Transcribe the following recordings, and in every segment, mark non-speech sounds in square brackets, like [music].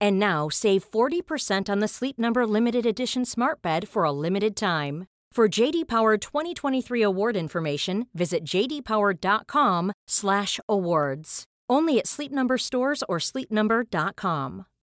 And now save 40% on the Sleep Number limited edition Smart Bed for a limited time. For JD Power 2023 award information, visit jdpower.com/awards. Only at Sleep Number stores or sleepnumber.com.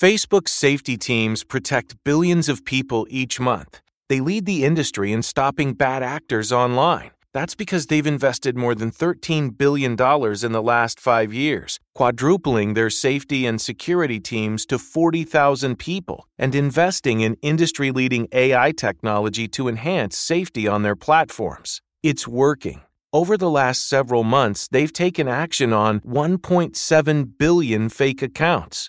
Facebook's safety teams protect billions of people each month. They lead the industry in stopping bad actors online. That's because they've invested more than $13 billion in the last five years, quadrupling their safety and security teams to 40,000 people, and investing in industry leading AI technology to enhance safety on their platforms. It's working. Over the last several months, they've taken action on 1.7 billion fake accounts,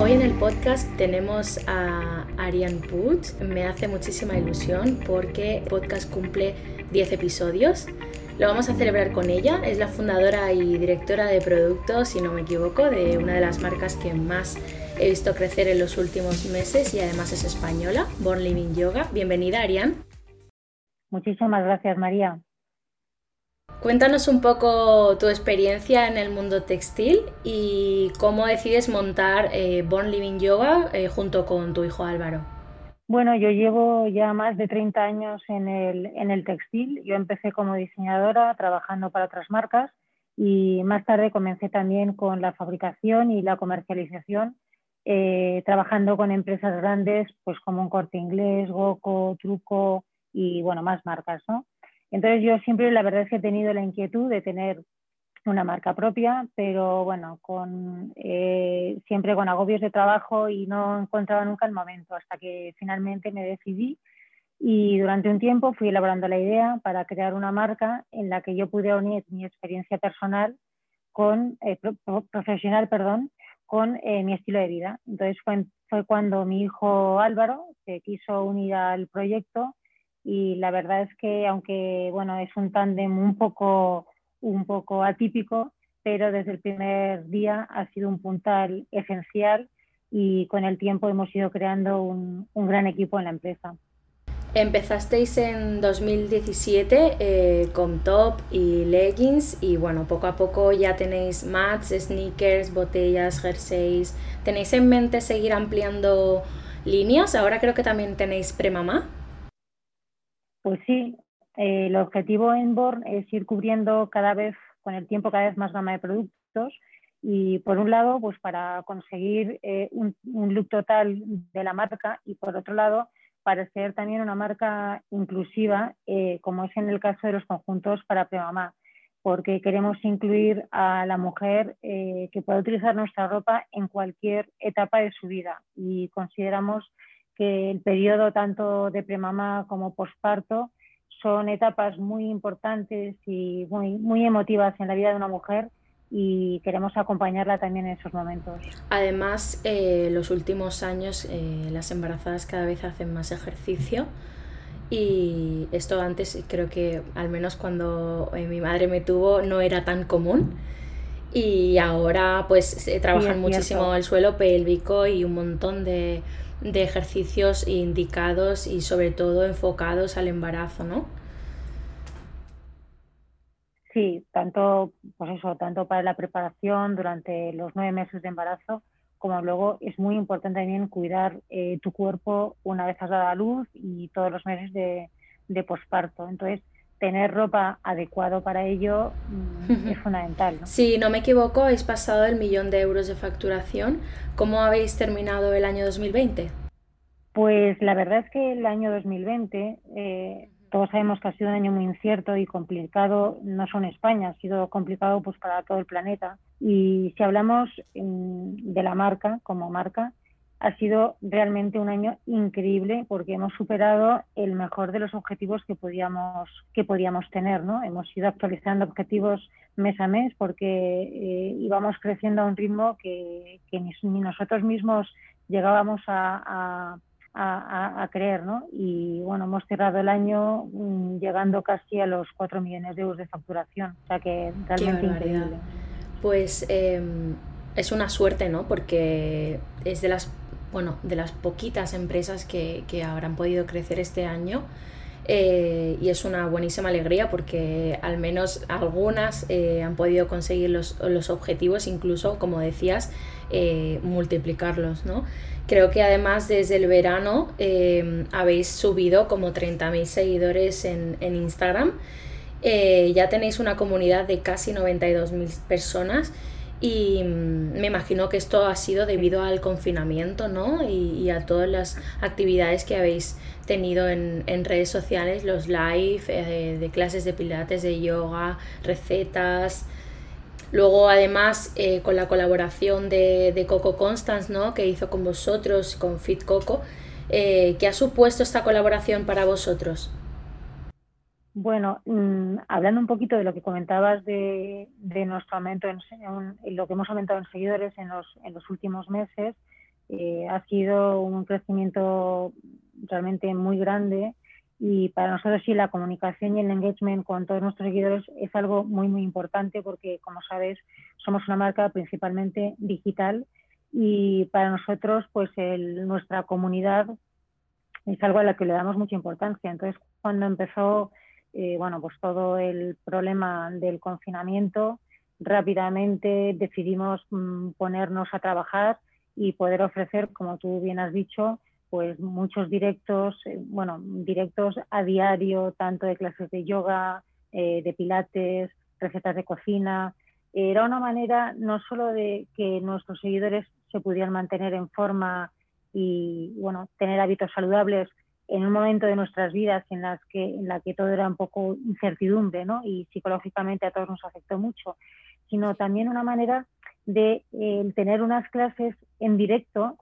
Hoy en el podcast tenemos a Ariane Put. Me hace muchísima ilusión porque el podcast cumple 10 episodios. Lo vamos a celebrar con ella. Es la fundadora y directora de productos, si no me equivoco, de una de las marcas que más he visto crecer en los últimos meses y además es española, Born Living Yoga. Bienvenida, Ariane. Muchísimas gracias, María. Cuéntanos un poco tu experiencia en el mundo textil y cómo decides montar eh, Born Living Yoga eh, junto con tu hijo Álvaro. Bueno, yo llevo ya más de 30 años en el, en el textil. Yo empecé como diseñadora trabajando para otras marcas y más tarde comencé también con la fabricación y la comercialización, eh, trabajando con empresas grandes pues como un corte inglés, Goco, Truco y bueno, más marcas, ¿no? Entonces yo siempre la verdad es que he tenido la inquietud de tener una marca propia, pero bueno, con, eh, siempre con agobios de trabajo y no encontraba nunca el momento hasta que finalmente me decidí y durante un tiempo fui elaborando la idea para crear una marca en la que yo pudiera unir mi experiencia personal con eh, profesional, perdón, con eh, mi estilo de vida. Entonces fue, fue cuando mi hijo Álvaro se quiso unir al proyecto y la verdad es que aunque bueno es un tándem un poco un poco atípico pero desde el primer día ha sido un puntal esencial y con el tiempo hemos ido creando un, un gran equipo en la empresa. Empezasteis en 2017 eh, con top y leggings y bueno, poco a poco ya tenéis mats, sneakers, botellas, jerseys. ¿Tenéis en mente seguir ampliando líneas? Ahora creo que también tenéis premamá. Pues sí, eh, el objetivo en Born es ir cubriendo cada vez, con el tiempo, cada vez más gama de productos y por un lado, pues para conseguir eh, un, look total de la marca y por otro lado, para ser también una marca inclusiva, eh, como es en el caso de los conjuntos para premamá, porque queremos incluir a la mujer que pueda utilizar nuestra ropa en cualquier etapa de su vida y consideramos que el periodo tanto de premamá como posparto son etapas muy importantes y muy, muy emotivas en la vida de una mujer y queremos acompañarla también en esos momentos. Además, eh, los últimos años eh, las embarazadas cada vez hacen más ejercicio y esto antes creo que al menos cuando eh, mi madre me tuvo no era tan común y ahora pues trabajan muchísimo el suelo pélvico y un montón de, de ejercicios indicados y sobre todo enfocados al embarazo, ¿no? Sí, tanto, pues eso, tanto para la preparación durante los nueve meses de embarazo, como luego es muy importante también cuidar eh, tu cuerpo una vez has dado a luz y todos los meses de, de posparto. Entonces, tener ropa adecuado para ello mm, es [laughs] fundamental. ¿no? Si no me equivoco, habéis pasado el millón de euros de facturación. ¿Cómo habéis terminado el año 2020? Pues la verdad es que el año 2020 eh, todos sabemos que ha sido un año muy incierto y complicado, no solo en España, ha sido complicado pues para todo el planeta. Y si hablamos mm, de la marca como marca, ha sido realmente un año increíble porque hemos superado el mejor de los objetivos que podíamos, que podíamos tener. ¿no? Hemos ido actualizando objetivos mes a mes porque eh, íbamos creciendo a un ritmo que, ni, nosotros mismos llegábamos a a, creer, ¿no? Y bueno, hemos cerrado el año mm, llegando casi a los 4 millones de euros de facturación, o sea que realmente increíble. Pues em, es una suerte, ¿no? Porque es de las, bueno, de las poquitas empresas que, que habrán podido crecer este año. Eh, y es una buenísima alegría porque al menos algunas eh, han podido conseguir los, los, objetivos, incluso, como decías, eh, multiplicarlos, ¿no? Creo que además desde el verano habéis subido como 30.000 seguidores en, Instagram. Eh, ya tenéis una comunidad de casi 92.000 personas y mm, me imagino que esto ha sido debido al confinamiento, ¿no? Y, a todas las actividades que habéis tenido en, redes sociales, los live eh, de clases de pilates, de yoga, recetas, Luego, además, eh, con la colaboración de, Coco Constance, ¿no? que hizo con vosotros, con Fit Coco, eh, ¿qué ha supuesto esta colaboración para vosotros? Bueno, mm, hablando un poquito de lo que comentabas de, nuestro aumento, en, lo que hemos aumentado en seguidores en los, en los últimos meses, eh, ha sido un crecimiento realmente muy grande y para nosotros sí, la comunicación y el engagement con todos nuestros seguidores es algo muy, muy importante porque, como sabes, somos una marca principalmente digital y para nosotros, pues nuestra comunidad es algo a lo que le damos mucha importancia. Entonces, cuando empezó, eh, bueno, pues todo el problema del confinamiento, rápidamente decidimos mm, ponernos a trabajar y poder ofrecer, como tú bien has dicho, pues muchos directos, eh, bueno, directos a diario, tanto de clases de yoga, eh, de pilates, recetas de cocina. Era una manera no solo de que nuestros seguidores se pudieran mantener en forma y, bueno, tener hábitos saludables en un momento de nuestras vidas en las que en la que todo era un poco incertidumbre, ¿no? Y psicológicamente a todos nos afectó mucho, sino también una manera de eh, tener unas clases en directo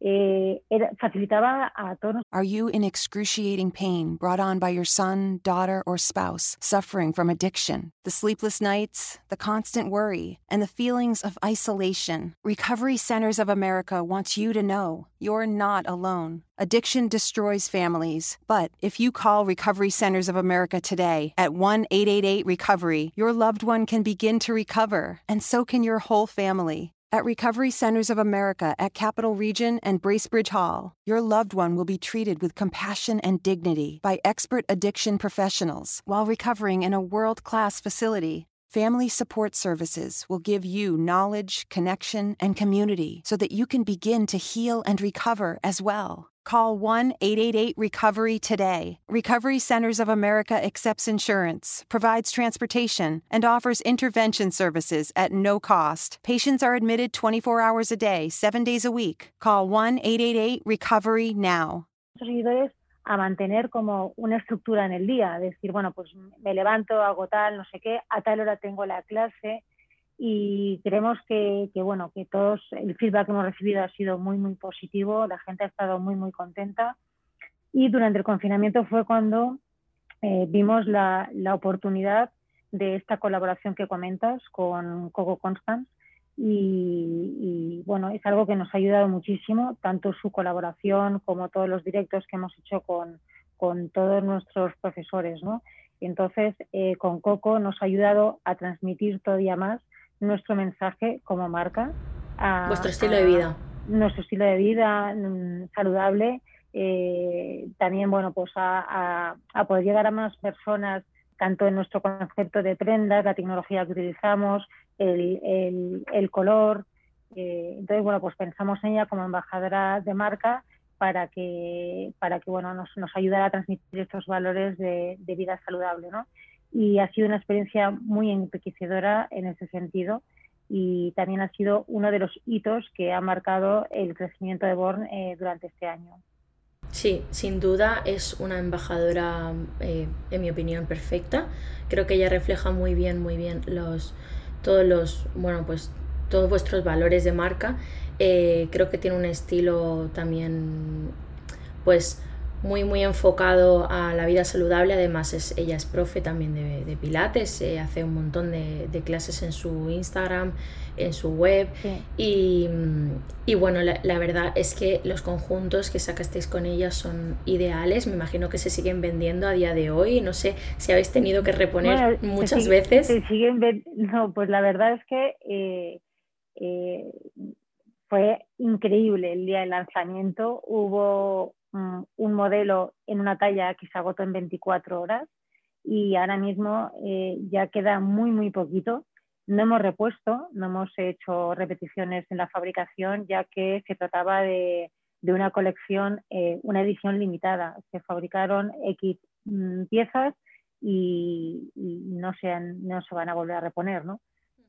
eh, facilitaba a todos. Are you in excruciating pain brought on by your son, daughter, or spouse suffering from addiction? The sleepless nights, the constant worry, and the feelings of isolation. Recovery Centers of America wants you to know you're not alone. Addiction destroys families, but if you call Recovery Centers of America today at 1 888 Recovery, your loved one can begin to recover, and so can your whole family. At Recovery Centers of America at Capital Region and Bracebridge Hall, your loved one will be treated with compassion and dignity by expert addiction professionals while recovering in a world class facility. Family Support Services will give you knowledge, connection, and community so that you can begin to heal and recover as well. Call 1 888 Recovery today. Recovery Centers of America accepts insurance, provides transportation, and offers intervention services at no cost. Patients are admitted 24 hours a day, 7 days a week. Call 1 888 Recovery now. A mantener como una estructura en el día, decir, bueno, pues me levanto, hago tal, no sé qué, a tal hora tengo la clase y creemos que, bueno, que todos, el feedback que hemos recibido ha sido muy, muy positivo, la gente ha estado muy, muy contenta. Y durante el confinamiento fue cuando eh, vimos la, la, oportunidad de esta colaboración que comentas con Coco Constance y, bueno, es algo que nos ha ayudado muchísimo, tanto su colaboración como todos los directos que hemos hecho con, con todos nuestros profesores, ¿no? Entonces, eh, con Coco nos ha ayudado a transmitir todavía más nuestro mensaje como marca. A, Vuestro estilo de vida. Nuestro estilo de vida mm, saludable. Eh, también, bueno, pues a, a, poder llegar a más personas, tanto en nuestro concepto de prendas, la tecnología que utilizamos, el, el, color. Eh, entonces, bueno, pues pensamos en ella como embajadora de marca para que, para que bueno, nos, nos ayudara a transmitir estos valores de, de, vida saludable. ¿no? Y ha sido una experiencia muy enriquecedora en ese sentido y también ha sido uno de los hitos que ha marcado el crecimiento de Born eh, durante este año. Sí, sin duda es una embajadora, eh, en mi opinión, perfecta. Creo que ella refleja muy bien, muy bien los, todos los, bueno, pues todos vuestros valores de marca. Eh, creo que tiene un estilo también, pues muy muy enfocado a la vida saludable. Además es, ella es profe también de, pilates eh, hace un montón de, clases en su Instagram en su web. Y, y, bueno la, verdad es que los conjuntos que sacasteis con ella son ideales. Me imagino que se siguen vendiendo a día de hoy. No sé si habéis tenido que reponer muchas veces. siguen no pues la verdad es que eh, eh, fue increíble el día del lanzamiento. Hubo Mm, un modelo en una talla que se agotó en 24 horas y ahora mismo eh, ya queda muy, muy poquito. No hemos repuesto, no hemos hecho repeticiones en la fabricación, ya que se trataba de, una colección, eh, una edición limitada. Se fabricaron X mm, piezas y, no, se no se van a volver a reponer, ¿no?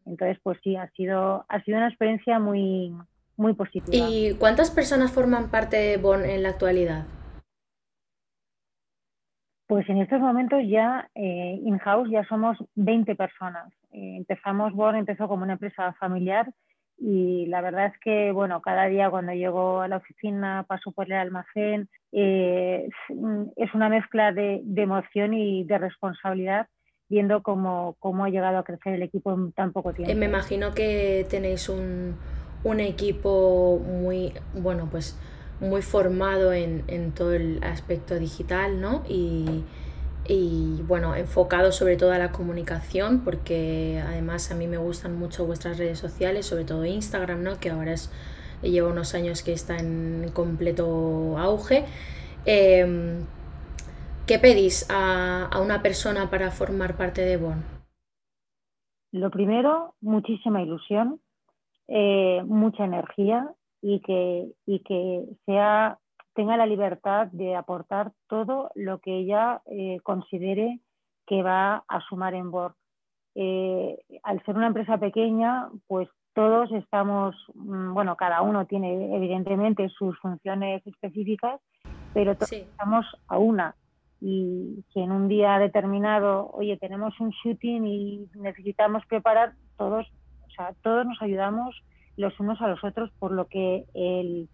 Entonces, pues sí, ha sido, ha sido una experiencia muy, muy positiva. ¿Y cuántas personas forman parte de Born en la actualidad? Pues en estos momentos ya eh, in-house ya somos 20 personas. Eh, empezamos, Born empezó como una empresa familiar y la verdad es que, bueno, cada día cuando llego a la oficina, paso por el almacén, eh, es una mezcla de, de, emoción y de responsabilidad viendo cómo, cómo ha llegado a crecer el equipo en tan poco tiempo. me imagino que tenéis un, un equipo muy, bueno, pues muy formado en, en todo el aspecto digital, ¿no? Y, y, bueno, enfocado sobre todo a la comunicación, porque además a mí me gustan mucho vuestras redes sociales, sobre todo Instagram, ¿no? Que ahora es, lleva unos años que está en completo auge. Em, ¿Qué pedís a, a una persona para formar parte de Bon? Lo primero, muchísima ilusión, eh, mucha energía y que, y que sea, tenga la libertad de aportar todo lo que ella eh, considere que va a sumar en Borg. Eh, al ser una empresa pequeña, pues todos estamos, mm, bueno, cada uno tiene evidentemente sus funciones específicas, pero todos estamos a una. Y si en un día determinado, oye, tenemos un shooting y necesitamos preparar, todos todos nos ayudamos los unos a los otros, por lo que el,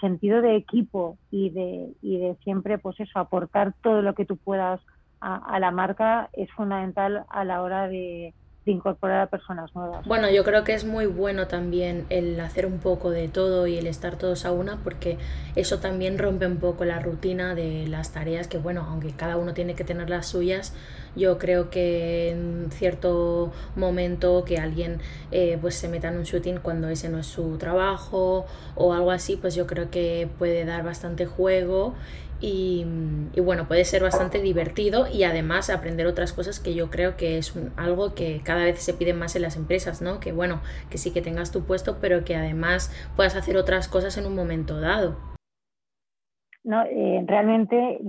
sentido de equipo y de, y de siempre, pues eso, aportar todo lo que tú puedas a la marca es fundamental a la hora de, incorporar a personas nuevas. Bueno, yo creo que es muy bueno también el hacer un poco de todo y el estar todos a una porque eso también rompe un poco la rutina de las tareas que, bueno, aunque cada uno tiene que tener las suyas, yo creo que en cierto momento que alguien eh, pues se meta en un shooting cuando ese no es su trabajo o algo así, pues yo creo que puede dar bastante juego y, bueno, puede ser bastante divertido y además aprender otras cosas que yo creo que es algo que cada vez se pide más en las empresas, ¿no? Que bueno, que sí que tengas tu puesto, pero que además puedas hacer otras cosas en un momento dado. No, eh, realmente,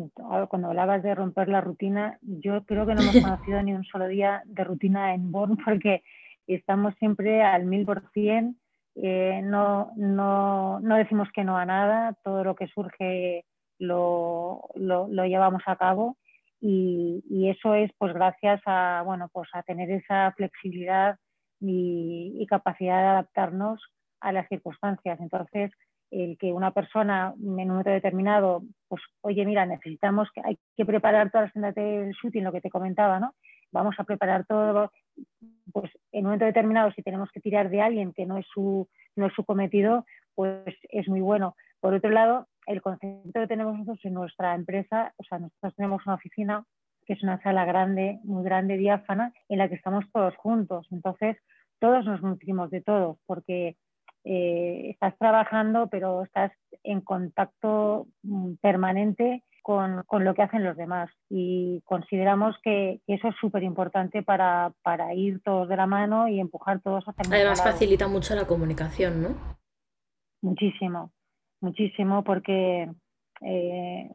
cuando hablabas de romper la rutina, yo creo que no hemos [laughs] conocido ni un solo día de rutina en Born porque estamos siempre al mil por cien, eh, no, no, no decimos que no a nada, todo lo que surge lo, lo, llevamos a cabo y, eso es pues gracias a, bueno, pues a tener esa flexibilidad y, capacidad de adaptarnos a las circunstancias. Entonces, el que una persona en un momento determinado, pues, oye, mira, necesitamos que hay que preparar todas las tiendas del shooting, lo que te comentaba, ¿no? Vamos a preparar todo, pues en un momento determinado, si tenemos que tirar de alguien que no es su, no es su cometido, pues es muy bueno. Por otro lado, el concepto que tenemos nosotros en nuestra empresa, o sea, nosotros tenemos una oficina que es una sala grande, muy grande, diáfana, en la que estamos todos juntos. Entonces, todos nos nutrimos de todo, porque eh, estás trabajando, pero estás en contacto mm, permanente con, lo que hacen los demás. Y consideramos que, eso es súper importante para, ir todos de la mano y empujar todos hacia el Además, facilita mucho la comunicación, ¿no? Muchísimo, muchísimo, porque eh,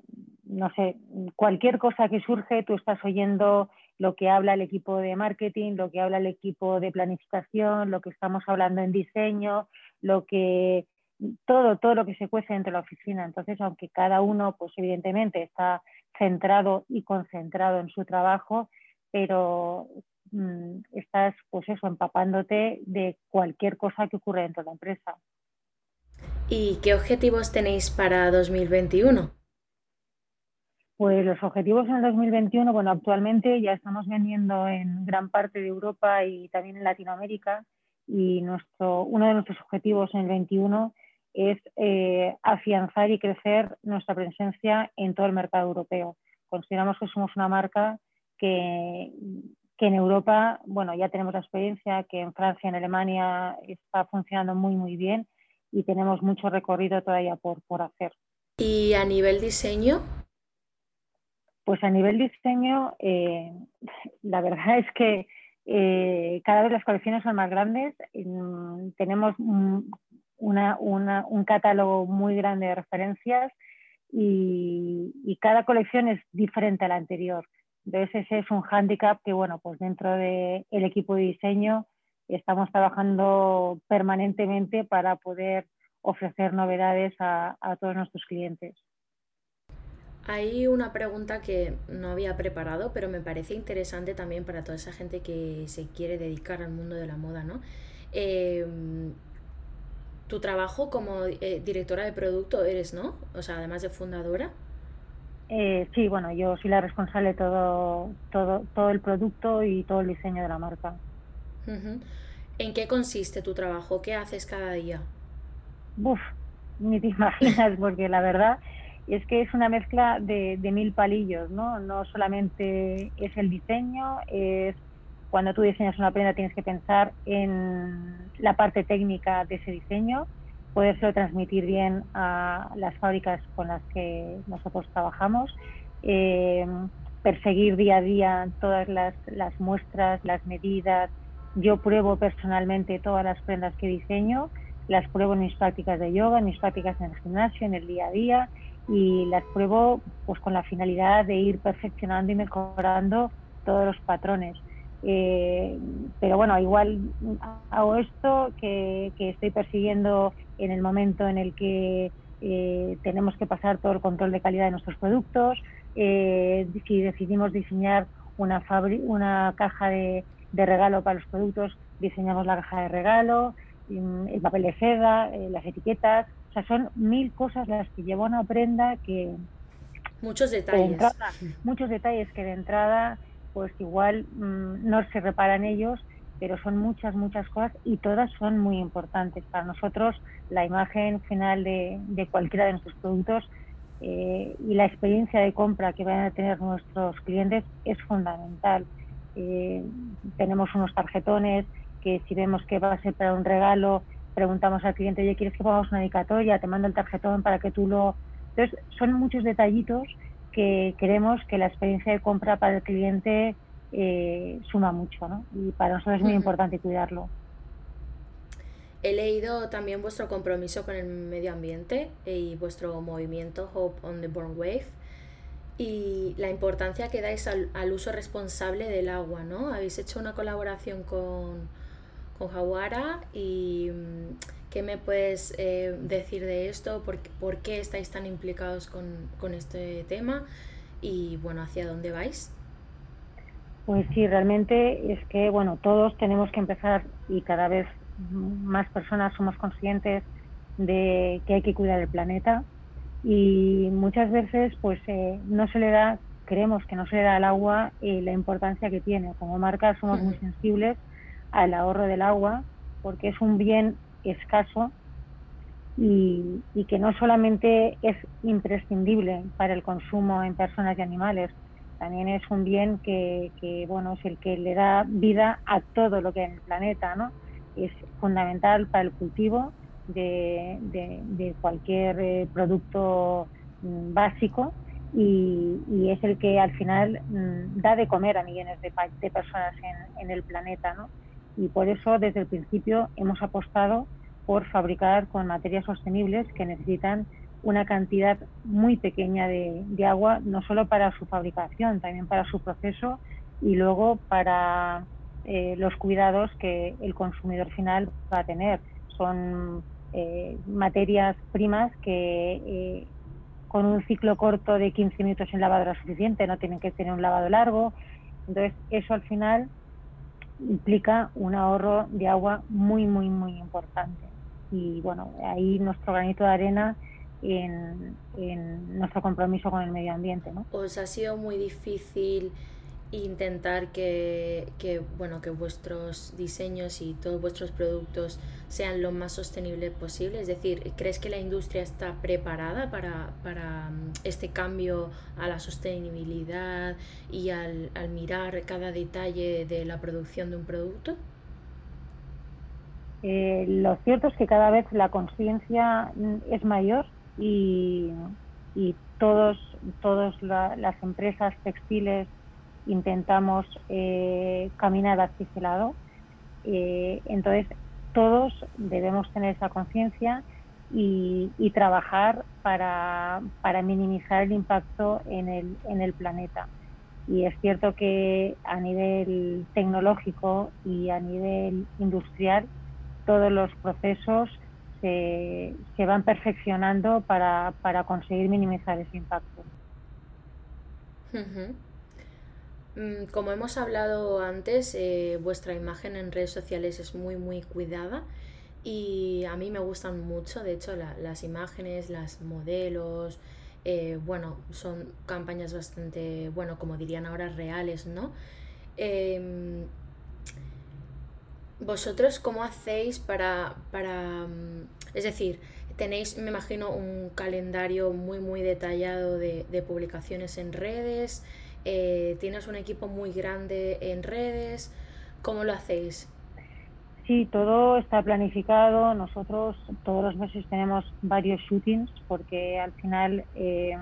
no sé, cualquier cosa que surge, tú estás oyendo lo que habla el equipo de marketing, lo que habla el equipo de planificación, lo que estamos hablando en diseño, lo que todo, todo lo que se cuece dentro de la oficina. Entonces, aunque cada uno, pues evidentemente está centrado y concentrado en su trabajo, pero mm, estás, pues eso, empapándote de cualquier cosa que ocurre dentro de la empresa. ¿Y qué objetivos tenéis para 2021? Pues los objetivos en el 2021, bueno, actualmente ya estamos vendiendo en gran parte de Europa y también en Latinoamérica y nuestro, uno de nuestros objetivos en el 21 es eh, afianzar y crecer nuestra presencia en todo el mercado europeo. Consideramos que somos una marca que, que en Europa, bueno, ya tenemos la experiencia, que en Francia, en Alemania está funcionando muy, muy bien y tenemos mucho recorrido todavía por, por hacer. ¿Y a nivel diseño? Pues a nivel diseño, eh, la verdad es que eh, cada vez las colecciones son más grandes. Mm, tenemos un, catálogo muy grande de referencias y, cada colección es diferente a la anterior. Entonces ese es un hándicap que, bueno, pues dentro del equipo de diseño estamos trabajando permanentemente para poder ofrecer novedades a todos nuestros clientes. Hay una pregunta que no había preparado, pero me parece interesante también para toda esa gente que se quiere dedicar al mundo de la moda, ¿no? Em, tu trabajo como eh, directora de producto eres, ¿no? O sea, además de fundadora. Eh, sí, bueno, yo soy la responsable de todo, todo, todo el producto y todo el diseño de la marca. ¿En qué consiste tu trabajo? ¿Qué haces cada día? Uf, ni te [laughs] imaginas, porque la verdad es que es una mezcla de, mil palillos, ¿no? No solamente es el diseño, es cuando tú diseñas una prenda tienes que pensar en la parte técnica de ese diseño, poderlo transmitir bien a las fábricas con las que nosotros trabajamos, eh, perseguir día a día todas las, las muestras, las medidas. Yo pruebo personalmente todas las prendas que diseño, las pruebo en mis prácticas de yoga, en mis prácticas en el gimnasio, en el día a día y las pruebo pues con la finalidad de ir perfeccionando y mejorando todos los patrones. Eh, pero bueno, igual hago esto que, estoy persiguiendo en el momento en el que eh, tenemos que pasar todo el control de calidad de nuestros productos, eh, si decidimos diseñar una, una caja de, de, regalo para los productos, diseñamos la caja de regalo, mm, el papel de seda, las etiquetas, o sea, son mil cosas las que lleva una prenda que... Muchos detalles. muchos detalles que de entrada, pues igual mm, no se reparan ellos, pero son muchas, muchas cosas y todas son muy importantes. Para nosotros, la imagen final de, cualquiera de nuestros productos eh, y la experiencia de compra que van a tener nuestros clientes es fundamental. Eh, tenemos unos tarjetones que si vemos que va a ser para un regalo, preguntamos al cliente, oye, ¿quieres que pongamos una dedicatoria? Te mando el tarjetón para que tú lo... Entonces, son muchos detallitos que queremos que la experiencia de compra para el cliente eh, suma mucho, ¿no? Y para nosotros es muy importante cuidarlo. He leído también vuestro compromiso con el medio ambiente y vuestro movimiento Hope on the Born Wave y la importancia que dais al, al uso responsable del agua, ¿no? Habéis hecho una colaboración con, con Jawara y mm, qué me puedes eh, decir de esto, ¿Por, por, qué estáis tan implicados con, con, este tema y bueno, hacia dónde vais. Pues sí, realmente es que, bueno, todos tenemos que empezar y cada vez más personas somos conscientes de que hay que cuidar el planeta y muchas veces pues eh, no se le da, creemos que no se le da al agua eh, la importancia que tiene. Como marca somos muy sensibles al ahorro del agua porque es un bien escaso y, y, que no solamente es imprescindible para el consumo en personas y animales, también es un bien que, bueno, es el que le da vida a todo lo que hay en el planeta, ¿no? Es fundamental para el cultivo de, cualquier eh, producto mm, básico y, es el que al final mm, da de comer a millones de, personas en, en, el planeta, ¿no? Y por eso desde el principio hemos apostado por fabricar con materias sostenibles que necesitan una cantidad muy pequeña de, agua, no solo para su fabricación, también para su proceso y luego para eh, los cuidados que el consumidor final va a tener. Son eh, materias primas que eh, con un ciclo corto de 15 minutos en lavadora es suficiente, no tienen que tener un lavado largo. Entonces, eso al final implica un ahorro de agua muy, muy, muy importante. Y bueno, ahí nuestro granito de arena en, nuestro compromiso con el medio ambiente. ¿no? ¿Os ha sido muy difícil intentar que, bueno, que vuestros diseños y todos vuestros productos sean lo más sostenibles posible? Es decir, ¿crees que la industria está preparada para, para mm, este cambio a la sostenibilidad y al, al mirar cada detalle de la producción de un producto? Eh, lo cierto es que cada vez la conciencia mm, es mayor y, y todas las empresas textiles intentamos eh, caminar hacia. Eh, entonces, todos debemos tener esa conciencia y, y, trabajar para, para, minimizar el impacto en el, en el planeta. Y es cierto que a nivel tecnológico y a nivel industrial, todos los procesos se, van perfeccionando para, conseguir minimizar ese impacto. Como hemos hablado antes, eh, vuestra imagen en redes sociales es muy muy cuidada y a mí me gustan mucho, de hecho las imágenes, las modelos, eh, bueno, son campañas bastante, bueno, como dirían ahora, reales, ¿no? Em, ¿Vosotros cómo hacéis para, para, mm, es decir, tenéis, me imagino, un calendario muy, muy detallado de, publicaciones en redes? Eh, ¿Tienes un equipo muy grande en redes? ¿Cómo lo hacéis? Sí, todo está planificado. Nosotros todos los meses tenemos varios shootings porque al final eh,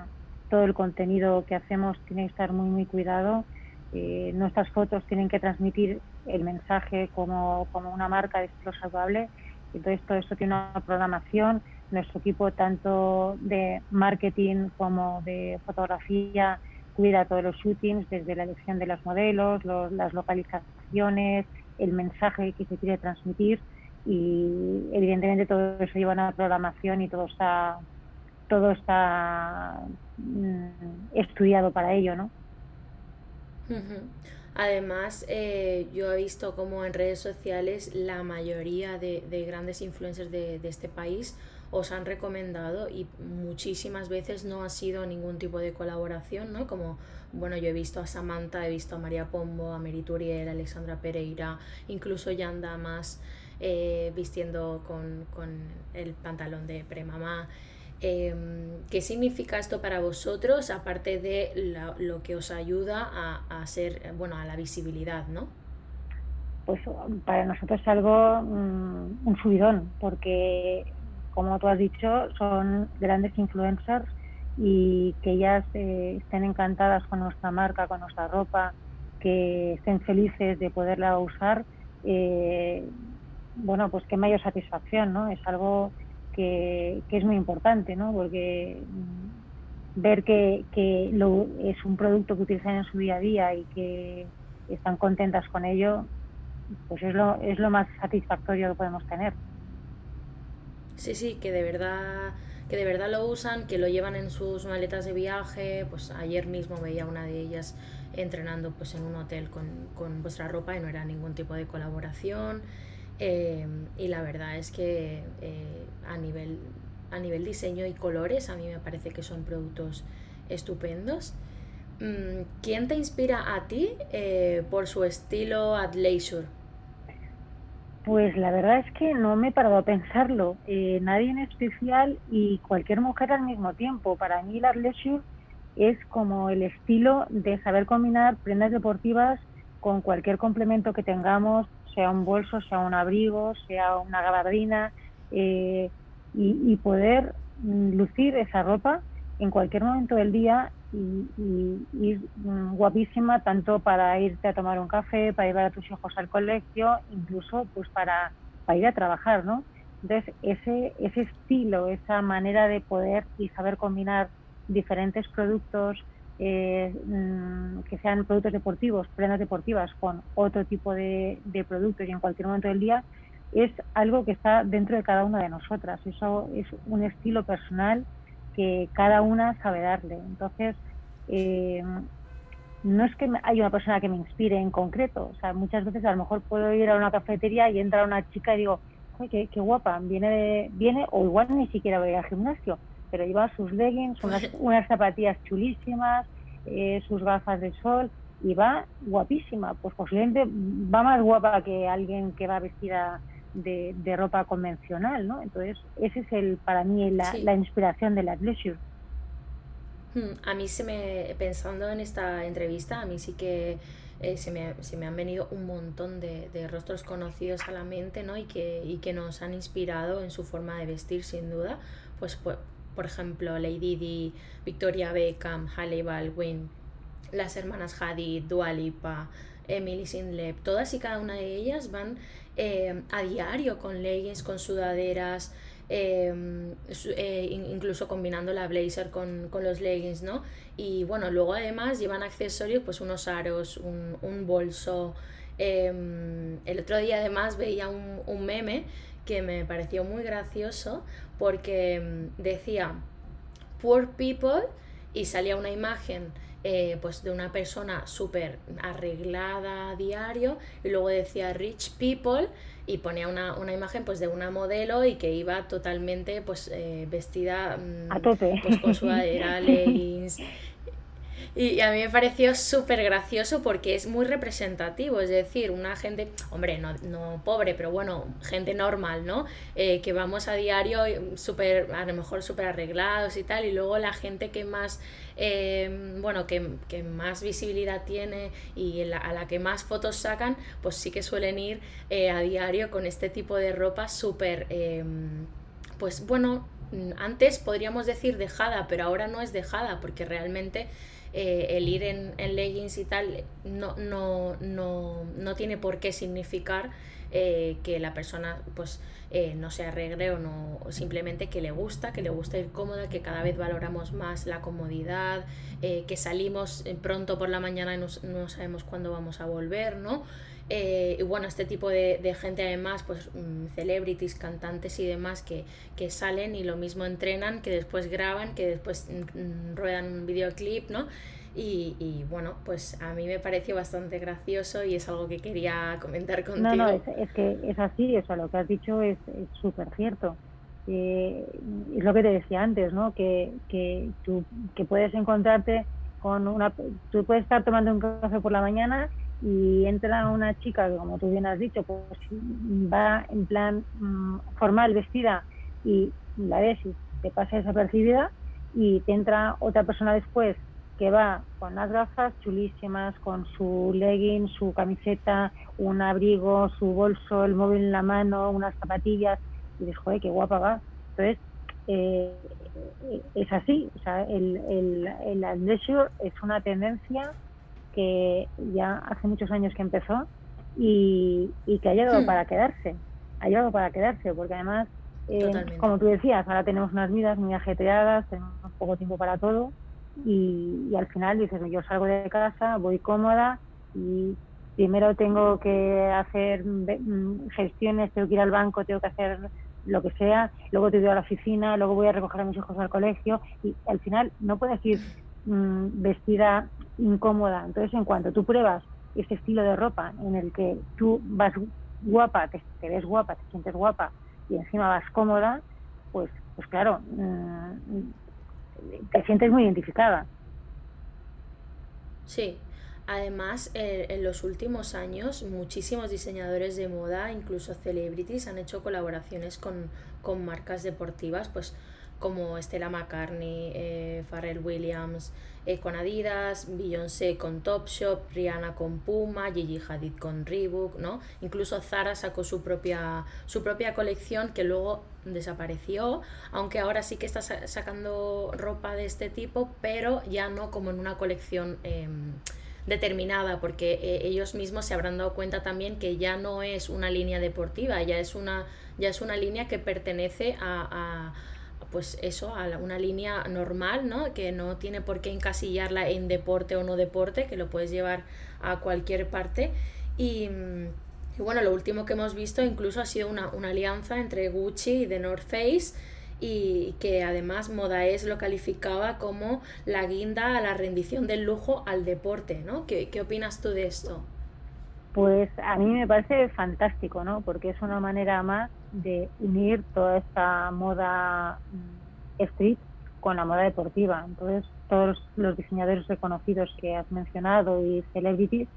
todo el contenido que hacemos tiene que estar muy, muy cuidado. Eh, nuestras fotos tienen que transmitir el mensaje como, como una marca de estilo saludable. Entonces todo esto tiene una programación. Nuestro equipo tanto de marketing como de fotografía cuida todos los shootings, desde la elección de los modelos, las localizaciones, el mensaje que se quiere transmitir y evidentemente todo eso lleva una programación y todo está todo está mm, estudiado para ello, ¿no? Además, eh, yo he visto como en redes sociales la mayoría de, grandes influencers de, este país os han recomendado y muchísimas veces no ha sido ningún tipo de colaboración, ¿no? Como, bueno, yo he visto a Samantha, he visto a María Pombo, a Merituriel, a Alexandra Pereira, incluso Jan Damas eh, vistiendo con, con, el pantalón de premamá. Em, ¿Qué significa esto para vosotros, aparte de lo que os ayuda a, a hacer, bueno, a la visibilidad, ¿no? Pues para nosotros es algo, mm, un subidón, porque como tú has dicho, son grandes influencers y que ellas eh, estén encantadas con nuestra marca, con nuestra ropa, que estén felices de poderla usar, eh, bueno, pues qué mayor satisfacción, ¿no? Es algo que, es muy importante, ¿no? Porque mm, ver que, lo, es un producto que utilizan en su día a día y que están contentas con ello, pues es lo, es lo más satisfactorio que podemos tener. Sí, sí, que de verdad que de verdad lo usan, que lo llevan en sus maletas de viaje. Pues ayer mismo veía una de ellas entrenando pues en un hotel con, con vuestra ropa y no era ningún tipo de colaboración. Eh, y la verdad es que eh, a, nivel, a nivel diseño y colores a mí me parece que son productos estupendos. Mm, ¿Quién te inspira a ti eh, por su estilo at leisure? Pues la verdad es que no me he parado a pensarlo. nadie en especial y cualquier mujer al mismo tiempo. Para mí el leisure es como el estilo de saber combinar prendas deportivas con cualquier complemento que tengamos, sea un bolso, sea un abrigo, sea una gabardina, eh, y, poder mm, lucir esa ropa en cualquier momento del día y, ir mm, guapísima tanto para irte a tomar un café, para llevar a tus hijos al colegio, incluso pues para, para ir a trabajar, ¿no? Entonces ese, ese estilo, esa manera de poder y saber combinar diferentes productos, eh, mm, que sean productos deportivos, prendas deportivas con otro tipo de, productos y en cualquier momento del día, es algo que está dentro de cada una de nosotras. Eso es un estilo personal que cada una sabe darle. Entonces, eh, no es que haya una persona que me inspire en concreto. O sea, muchas veces a lo mejor puedo ir a una cafetería y entra una chica y digo, qué, qué guapa, viene, viene, o igual ni siquiera voy al gimnasio, pero lleva sus leggings, unas, unas zapatillas chulísimas, eh, sus gafas de sol y va guapísima. Pues posiblemente va más guapa que alguien que va vestida de, ropa convencional, ¿no? Entonces, ese es el para mí la, inspiración de la leisure. Hmm, a mí se me, pensando en esta entrevista, a mí sí que eh, se, me, se, me, han venido un montón de, de, rostros conocidos a la mente, ¿no? Y que, y que nos han inspirado en su forma de vestir, sin duda. Pues, pues por ejemplo, Lady Di, Victoria Beckham, Halle Baldwin, las hermanas Hadid, Dua Lipa, Emily Sinlep, todas y cada una de ellas van eh, a diario con leggings, con sudaderas, em, eh, incluso combinando la blazer con, los leggings, ¿no? Y bueno, luego además llevan accesorios, pues unos aros, un, bolso. Em, el otro día además veía un, un meme que me pareció muy gracioso porque mm, decía poor people y salía una imagen eh, pues de una persona súper arreglada a diario y luego decía rich people y ponía una, imagen pues de una modelo y que iba totalmente pues eh, vestida mm, a tope. Pues, con sudadera, [laughs] leggings y a mí me pareció súper gracioso porque es muy representativo, es decir, una gente, hombre, no, no pobre, pero bueno, gente normal, ¿no? Eh, que vamos a diario súper, a lo mejor súper arreglados y tal, y luego la gente que más, eh, bueno, que, que, más visibilidad tiene y a la que más fotos sacan, pues sí que suelen ir eh, a diario con este tipo de ropa súper, pues bueno, antes podríamos decir dejada, pero ahora no es dejada porque realmente eh, el ir en, leggings y tal no, no, no, no tiene por qué significar eh, que la persona pues eh, no se arregle o no simplemente que le gusta, que le gusta ir cómoda, que cada vez valoramos más la comodidad, que salimos pronto por la mañana y no, sabemos cuándo vamos a volver, ¿no? Y bueno, este tipo de, gente además, pues mm, celebrities, cantantes y demás que, que, salen y lo mismo entrenan, que después graban, que después mm, mm, ruedan un videoclip, ¿no? Y, y, bueno, pues a mí me pareció bastante gracioso y es algo que quería comentar contigo. No, no, es, que es así, o sea, lo que has dicho es súper cierto. Eh, es lo que te decía antes, ¿no? Que, que tú que puedes encontrarte con una... Tú puedes estar tomando un café por la mañana y entra una chica que, como tú bien has dicho, pues va en plan mm, formal, vestida, y la ves y te pasa desapercibida, y te entra otra persona después que va con las gafas chulísimas, con su legging, su camiseta, un abrigo, su bolso, el móvil en la mano, unas zapatillas, y dices, joder, qué guapa va. Entonces, eh, es así, o sea, el, el, el es una tendencia que ya hace muchos años que empezó y, y que ha llegado hmm. para quedarse, ha llegado para quedarse, porque además, eh, como tú decías, ahora tenemos unas vidas muy ajetreadas, tenemos poco tiempo para todo, y, al final dices, yo salgo de casa, voy cómoda y primero tengo que hacer mm, gestiones, tengo que ir al banco, tengo que hacer lo que sea, luego te voy a la oficina, luego voy a recoger a mis hijos al colegio y al final no puedes ir mm, vestida incómoda. Entonces, en cuanto tú pruebas ese estilo de ropa en el que tú vas guapa, te, ves guapa, te sientes guapa y encima vas cómoda, pues, pues claro, mm, te sientes muy identificada. Sí, Además, en los últimos años, muchísimos diseñadores de moda, incluso celebrities, han hecho colaboraciones con, con marcas deportivas, pues como Stella McCartney, eh, Pharrell Williams eh, con Adidas, Beyoncé con Topshop, Rihanna con Puma, Gigi Hadid con Reebok, ¿no? Incluso Zara sacó su propia, su propia colección que luego desapareció, aunque ahora sí que está sacando ropa de este tipo, pero ya no como en una colección em, determinada, porque eh, ellos mismos se habrán dado cuenta también que ya no es una línea deportiva, ya es una, ya es una línea que pertenece a pues eso, a una línea normal, ¿no? Que no tiene por qué encasillarla en deporte o no deporte, que lo puedes llevar a cualquier parte. Y, bueno, lo último que hemos visto incluso ha sido una, alianza entre Gucci y The North Face y que además Modaes lo calificaba como la guinda a la rendición del lujo al deporte, ¿no? ¿Qué, qué opinas tú de esto? Pues a mí me parece fantástico, ¿no? Porque es una manera más de unir toda esta moda mm, street con la moda deportiva. Entonces, todos los diseñadores reconocidos que has mencionado y celebrities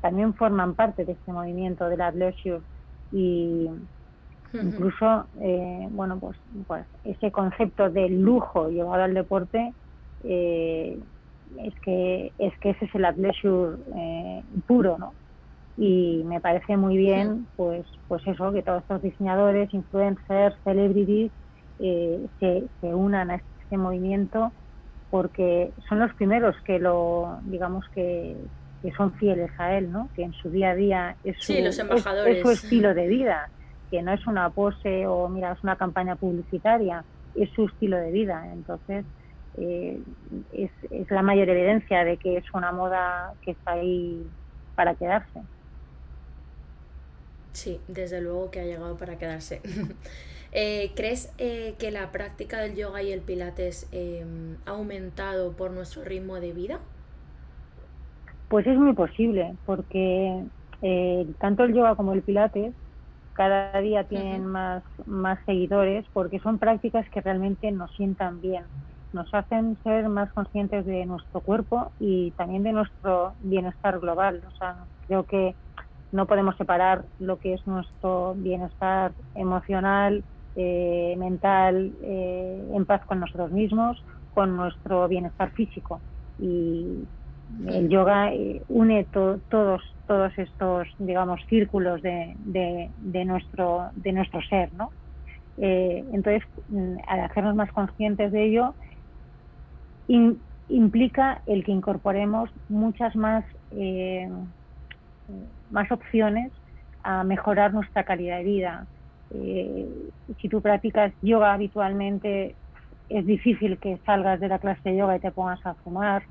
también forman parte de este movimiento de la leisure y incluso, eh, bueno, pues, pues ese concepto de lujo llevado al deporte eh, es que es que ese es el athleisure eh, puro, ¿no? Y me parece muy bien pues pues eso que todos estos diseñadores influencers celebrities eh, se, se unan a este movimiento porque son los primeros que lo digamos que, que son fieles a él no que en su día a día es su, los embajadores. Es, su estilo de vida que no es una pose o mira es una campaña publicitaria es su estilo de vida entonces eh, es, es la mayor evidencia de que es una moda que está ahí para quedarse. Sí, desde luego que ha llegado para quedarse. [laughs] Eh, ¿Crees eh, que la práctica del yoga y el pilates em, ha aumentado por nuestro ritmo de vida? Pues es muy posible, porque eh, tanto el yoga como el pilates cada día tienen más, más seguidores porque son prácticas que realmente nos sientan bien, nos hacen ser más conscientes de nuestro cuerpo y también de nuestro bienestar global. O sea, creo que no podemos separar lo que es nuestro bienestar emocional, eh, mental, eh, en paz con nosotros mismos, con nuestro bienestar físico. Y el yoga eh, une todos todos estos digamos círculos de, de, nuestro de nuestro ser no entonces mm, al hacernos más conscientes de ello implica el que incorporemos muchas más más opciones a mejorar nuestra calidad de vida. Eh, si tú practicas yoga habitualmente, es difícil que salgas de la clase de yoga y te pongas a fumar,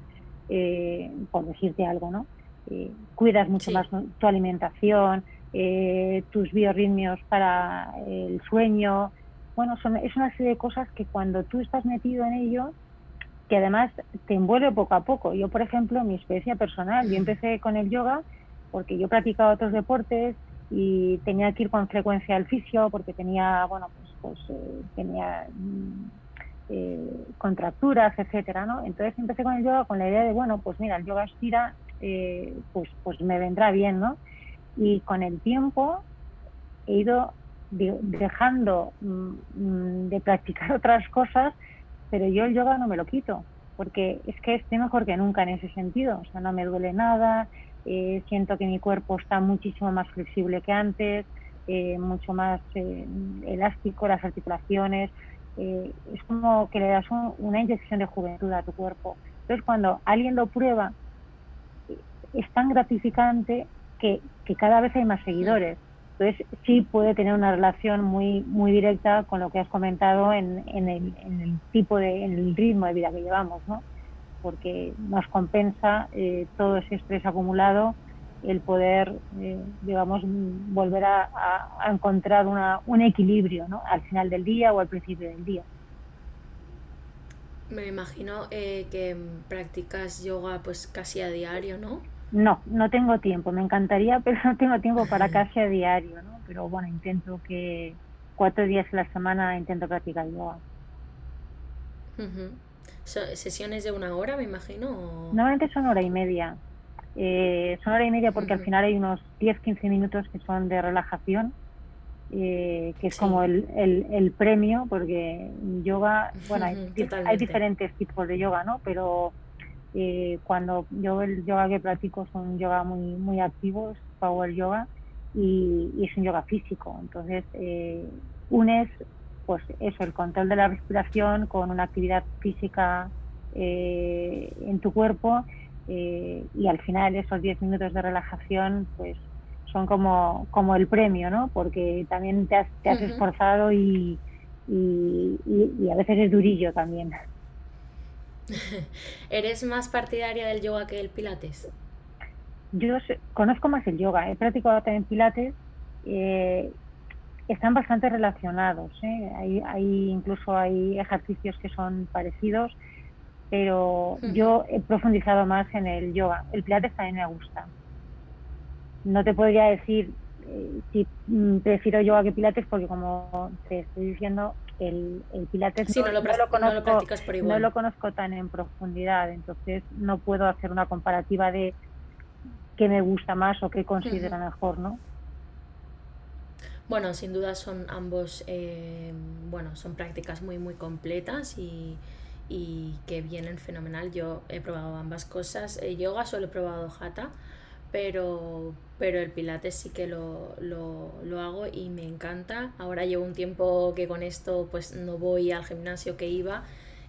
eh, por decirte algo, ¿no? Eh, cuidas mucho más tu alimentación, tus biorritmios para el sueño. Bueno, son, es una serie de cosas que cuando tú estás metido en ello, que además te envuelve poco a poco. Yo, por ejemplo, mi experiencia personal, yo empecé con el yoga porque yo practicaba otros deportes y tenía que ir con frecuencia al fisio porque tenía, bueno, pues, pues eh, tenía mm, eh, contracturas, etcétera, ¿no? Entonces empecé con el yoga con la idea de, bueno, pues mira, el yoga estira, eh, pues, pues me vendrá bien, ¿no? Y con el tiempo he ido dejando mm, mm, de practicar [laughs] otras cosas, pero yo el yoga no me lo quito, porque es que estoy mejor que nunca en ese sentido, o sea, no me duele nada, eh, siento que mi cuerpo está muchísimo más flexible que antes, eh, mucho más eh, elástico, las articulaciones. es como que le das una inyección de juventud a tu cuerpo. Entonces, cuando alguien lo prueba, es tan gratificante que, cada vez hay más seguidores. Entonces, sí puede tener una relación muy, muy directa con lo que has comentado en, en, el, en el tipo de, en el ritmo de vida que llevamos, ¿no? Porque nos compensa eh, todo ese estrés acumulado el poder, eh, digamos, volver a, encontrar una, un equilibrio ¿no? al final del día o al principio del día. Me imagino eh, que practicas yoga pues casi a diario, ¿no? No, no tengo tiempo. Me encantaría, [laughs] pero no tengo tiempo para casi a diario, ¿no? Pero bueno, intento que cuatro días a la semana intento practicar yoga. ¿Sesiones de una hora, me imagino? Normalmente son hora y media. Eh, son hora y media porque al final hay unos 10-15 minutos que son de relajación, eh, que es como el, el, premio, porque yoga, bueno, hay, hay, diferentes tipos de yoga, ¿no? Pero eh, cuando yo el yoga que practico son yoga muy, muy activos, power yoga, y, y es un yoga físico. Entonces, unes pues eso, el control de la respiración con una actividad física en tu cuerpo eh, y al final esos 10 minutos de relajación pues son como, como el premio, ¿no? Porque también te has, te has esforzado y, y, y, a veces es durillo también. [laughs] ¿Eres más partidaria del yoga que del pilates? Yo conozco más el yoga, he practicado también pilates, eh, están bastante relacionados, ¿eh? hay, hay, incluso hay ejercicios que son parecidos, pero yo he profundizado más en el yoga. El pilates también me gusta. No te podría decir eh, si mm, prefiero yoga que pilates porque como te estoy diciendo, el, el pilates no, lo, conozco, no lo conozco tan en profundidad, entonces no puedo hacer una comparativa de qué me gusta más o qué considero mejor, ¿no? Bueno, sin duda son ambos, eh, bueno, son prácticas muy, muy completas y, y que vienen fenomenal. Yo he probado ambas cosas. Eh, yoga solo he probado jata, pero, pero el pilates sí que lo, lo, lo, hago y me encanta. Ahora llevo un tiempo que con esto pues no voy al gimnasio que iba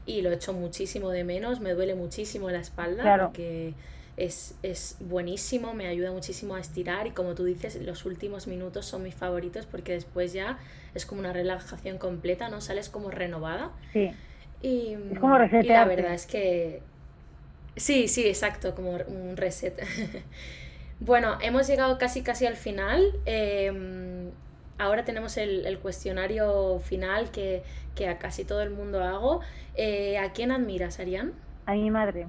y lo echo muchísimo de menos. Me duele muchísimo la espalda porque es, es buenísimo, me ayuda muchísimo a estirar y como tú dices, los últimos minutos son mis favoritos porque después ya es como una relajación completa, ¿no? Sales como renovada. Sí. Y, es como la verdad es que... Sí, sí, exacto, como un reset. [laughs] bueno, hemos llegado casi casi al final. Em, ahora tenemos el, cuestionario final que, a casi todo el mundo hago. Eh, ¿A quién admiras, Arián? A mi madre.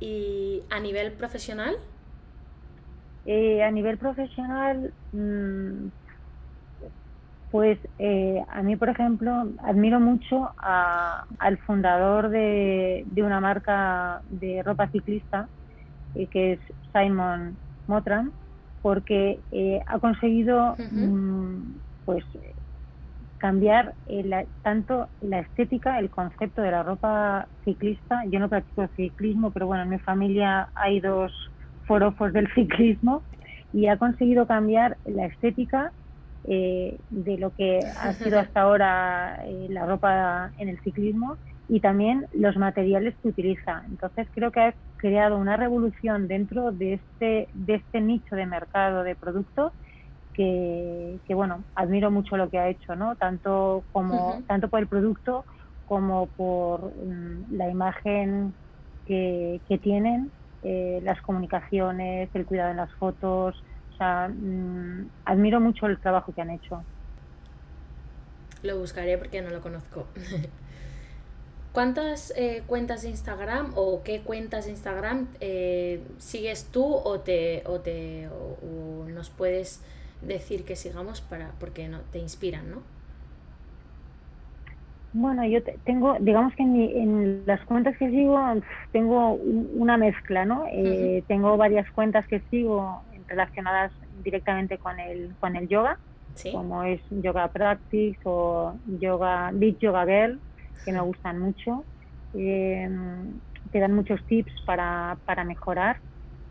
¿Y a nivel profesional? Eh, a nivel profesional, mm, pues eh, a mí, por ejemplo, admiro mucho al fundador de, una marca de ropa ciclista, eh, que es Simon Motran, porque eh, ha conseguido mm, pues cambiar tanto la estética, el concepto de la ropa ciclista. Yo no practico ciclismo, pero bueno, en mi familia hay dos forofos del [laughs] ciclismo y ha conseguido cambiar la estética eh, de lo que ha sido hasta ahora eh, la ropa en el ciclismo y también los materiales que utiliza. Entonces creo que ha creado una revolución dentro de este, de este nicho de mercado de productos que, bueno, admiro mucho lo que ha hecho, ¿no? Tanto como, tanto por el producto como por mm, la imagen que, que tienen, eh, las comunicaciones, el cuidado en las fotos, sea, mm, admiro mucho el trabajo que han hecho. Lo buscaré porque no lo conozco. [laughs] ¿Cuántas eh, cuentas de Instagram o qué cuentas de Instagram eh, sigues tú o te o te o, nos puedes decir que sigamos para porque no te inspiran, ¿no? Bueno, yo tengo, digamos que en, las cuentas que sigo tengo una mezcla, ¿no? Eh, tengo varias cuentas que sigo relacionadas directamente con el, con el yoga, como es Yoga Practice o Yoga Beat Yoga Girl, que me gustan mucho. Eh, te dan muchos tips para, para mejorar.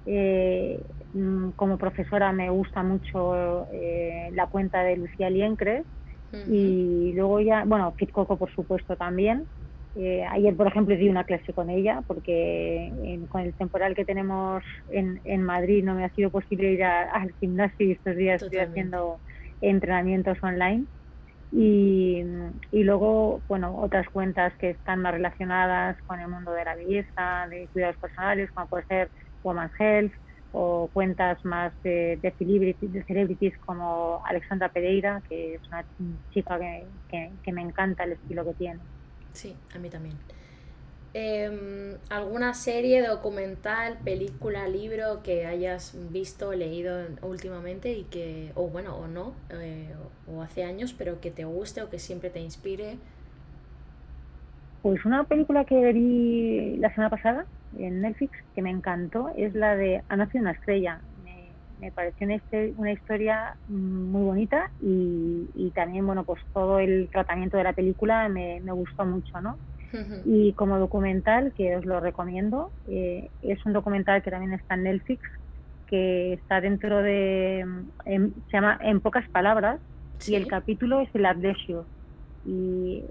Eh, como profesora me gusta mucho eh, la cuenta de Lucía Liencres y luego ya, bueno, Fit Coco por supuesto también. Eh, ayer, por ejemplo, di una clase con ella porque con el temporal que tenemos en, en, Madrid no me ha sido posible ir al gimnasio y estos días estoy haciendo entrenamientos online. Y, y, luego, bueno, otras cuentas que están más relacionadas con el mundo de la belleza, de cuidados personales, como puede ser Woman's Health, o cuentas más de, de, celebrities, de celebrities como Alexandra Pereira, que es una chica que, que, que me encanta el estilo que tiene. Sí, a mí también. Eh, ¿Alguna serie, documental, película, libro que hayas visto, leído últimamente y que, o bueno, o no, eh, o hace años, pero que te guste o que siempre te inspire? Pues una película que vi la semana pasada en Netflix que me encantó es la de Ha nacido una estrella. Me, me pareció una, una, historia muy bonita y, y, también, bueno, pues todo el tratamiento de la película me, me gustó mucho, ¿no? Y como documental, que os lo recomiendo, eh, es un documental que también está en Netflix, que está dentro de, en, se llama En pocas palabras, ¿Sí? y el capítulo es el Adlesio. Y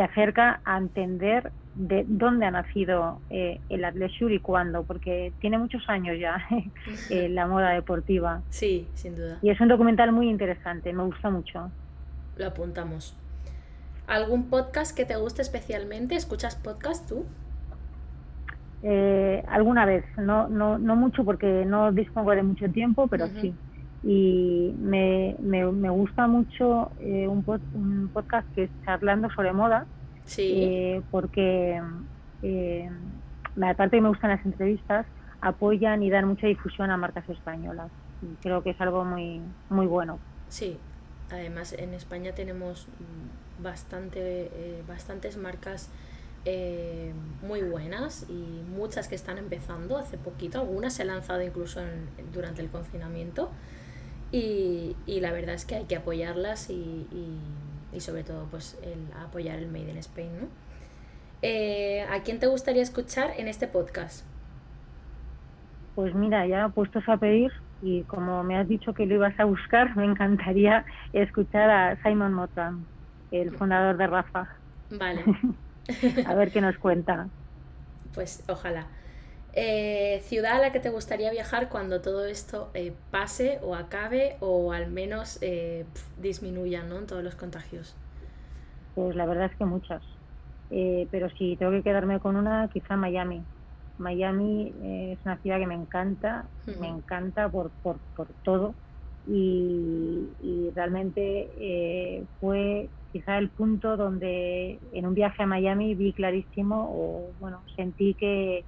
te acerca a entender de dónde ha nacido eh, el athleisure y cuándo, porque tiene muchos años ya [laughs] eh, la moda deportiva. Sí, sin duda. Y es un documental muy interesante, me gusta mucho. Lo apuntamos. ¿Algún podcast que te guste especialmente? ¿Escuchas podcast tú? Eh, alguna vez, no, no, no mucho porque no dispongo de mucho tiempo, pero uh -huh. sí. Y me, me, me gusta mucho eh, un, pod, un, podcast que es Charlando sobre Moda, sí. eh, porque eh, aparte que me gustan las entrevistas, apoyan y dan mucha difusión a marcas españolas. Y creo que es algo muy, muy bueno. Sí, además en España tenemos bastante, eh, bastantes marcas eh, muy buenas y muchas que están empezando hace poquito, algunas se han lanzado incluso en, durante el confinamiento y, y, la verdad es que hay que apoyarlas y, y, y, sobre todo pues el apoyar el Made in Spain. ¿no? Eh, ¿A quién te gustaría escuchar en este podcast? Pues mira, ya puestos a pedir y como me has dicho que lo ibas a buscar, [laughs] me encantaría escuchar a Simon Motown el fundador de Rafa. Vale. [laughs] a ver qué nos cuenta. Pues ojalá. Eh, ¿Ciudad a la que te gustaría viajar cuando todo esto eh, pase o acabe o al menos eh, disminuyan ¿no? todos los contagios? Pues la verdad es que muchas. Eh, pero si tengo que quedarme con una, quizá Miami. Miami es una ciudad que me encanta, uh -huh. me encanta por, por, por todo y, y realmente eh, fue quizá el punto donde en un viaje a Miami vi clarísimo o bueno sentí que,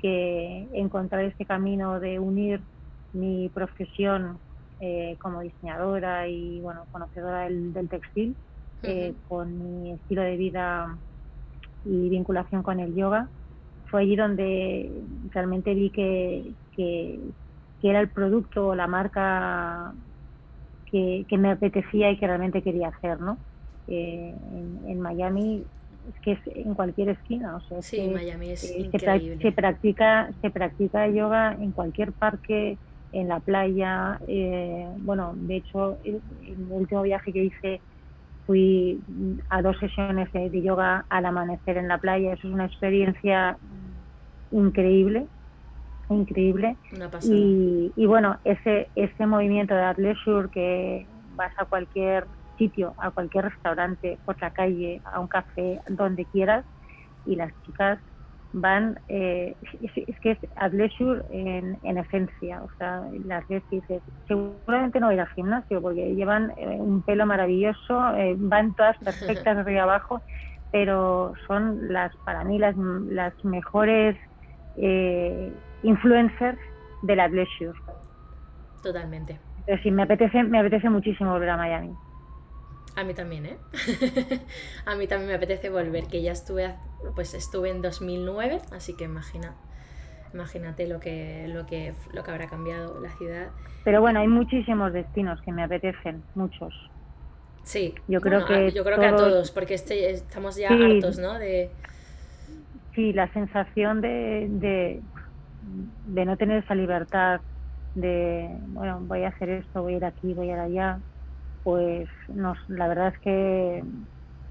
que encontrar este camino de unir mi profesión eh, como diseñadora y bueno conocedora del, del textil uh -huh. eh, con mi estilo de vida y vinculación con el yoga fue allí donde realmente vi que, que, que era el producto o la marca que, que, me apetecía y que realmente quería hacer, ¿no? Eh, en, en, Miami es que es en cualquier esquina, o sea, sí, que, Miami es eh, increíble. Se, se, practica se practica yoga en cualquier parque, en la playa, eh, bueno, de hecho, en el último viaje que hice fui a dos sesiones de, de yoga al amanecer en la playa, eso es una experiencia increíble, increíble. Y, y, bueno, ese, ese movimiento de athleisure que vas a cualquier sitio, a cualquier restaurante, por la calle, a un café, donde quieras, y las chicas van, eh, es, es, que es athleisure en, en esencia, o sea, las ves y dices, seguramente no ir al gimnasio porque llevan eh, un pelo maravilloso, eh, van todas [laughs] perfectas de arriba abajo, pero son las, para mí, las, las mejores eh, influencers de la leisure. Totalmente. Pero sí, me apetece, me apetece muchísimo volver a Miami. A mí también, ¿eh? [laughs] a mí también me apetece volver, que ya estuve, pues estuve en 2009, así que imagina, imagínate lo que, lo que, lo que habrá cambiado la ciudad. Pero bueno, hay muchísimos destinos que me apetecen, muchos. Sí, yo creo bueno, que yo creo todos... que a todos, porque este, estamos ya sí, hartos, ¿no? De... Sí, la sensación de, de, de no tener esa libertad de, bueno, voy a hacer esto, voy a ir aquí, voy a ir allá, pues nos, la verdad es que,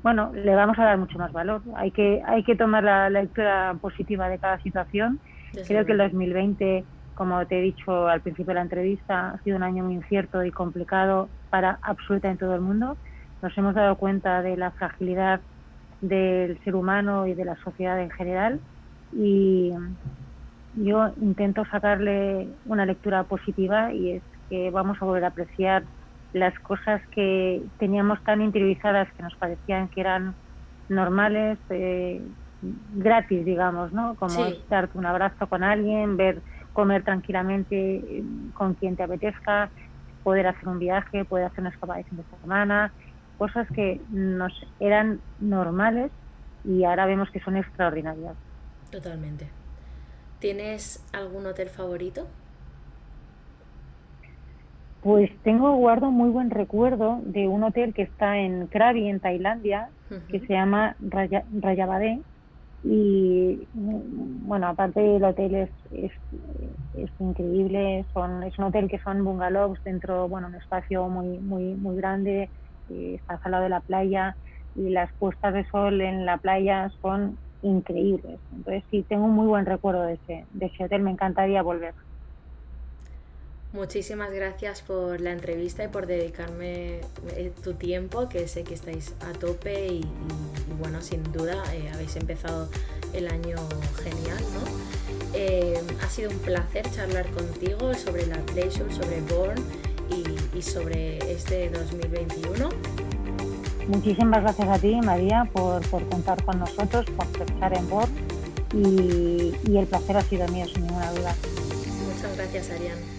bueno, le vamos a dar mucho más valor. Hay que, hay que tomar la lectura positiva de cada situación. Desde Creo que el 2020, como te he dicho al principio de la entrevista, ha sido un año muy incierto y complicado para absolutamente todo el mundo, nos hemos dado cuenta de la fragilidad del ser humano y de la sociedad en general y yo intento sacarle una lectura positiva y es que vamos a volver a apreciar las cosas que teníamos tan interiorizadas que nos parecían que eran normales, eh, gratis, digamos, ¿no? Como darte un abrazo con alguien, ver comer tranquilamente eh, con quien te apetezca, poder hacer un viaje, poder hacer una escapada de fin de semana, cosas que nos eran normales y ahora vemos que son extraordinarias. Totalmente. ¿Tienes algún hotel favorito? Pues tengo, guardo muy buen recuerdo de un hotel que está en Krabi, en Tailandia, que se llama Raya, Rayabade. Y bueno, aparte del hotel es, es, es, increíble, son, es un hotel que son bungalows dentro, bueno, un espacio muy, muy, muy grande, eh, está al lado de la playa y las puestas de sol en la playa son increíbles. Entonces sí, tengo un muy buen recuerdo de ese, de ese hotel, me encantaría volver. Muchísimas gracias por la entrevista y por dedicarme eh, tu tiempo, que sé que estáis a tope y, bueno, sin duda eh, habéis empezado el año genial, ¿no? Eh, ha sido un placer charlar contigo sobre la Pleasure, sobre Born y, y sobre este 2021. Muchísimas gracias a ti, María, por, por contar con nosotros, por estar en Born y, y el placer ha sido mío, sin ninguna duda. Muchas gracias, Ariane.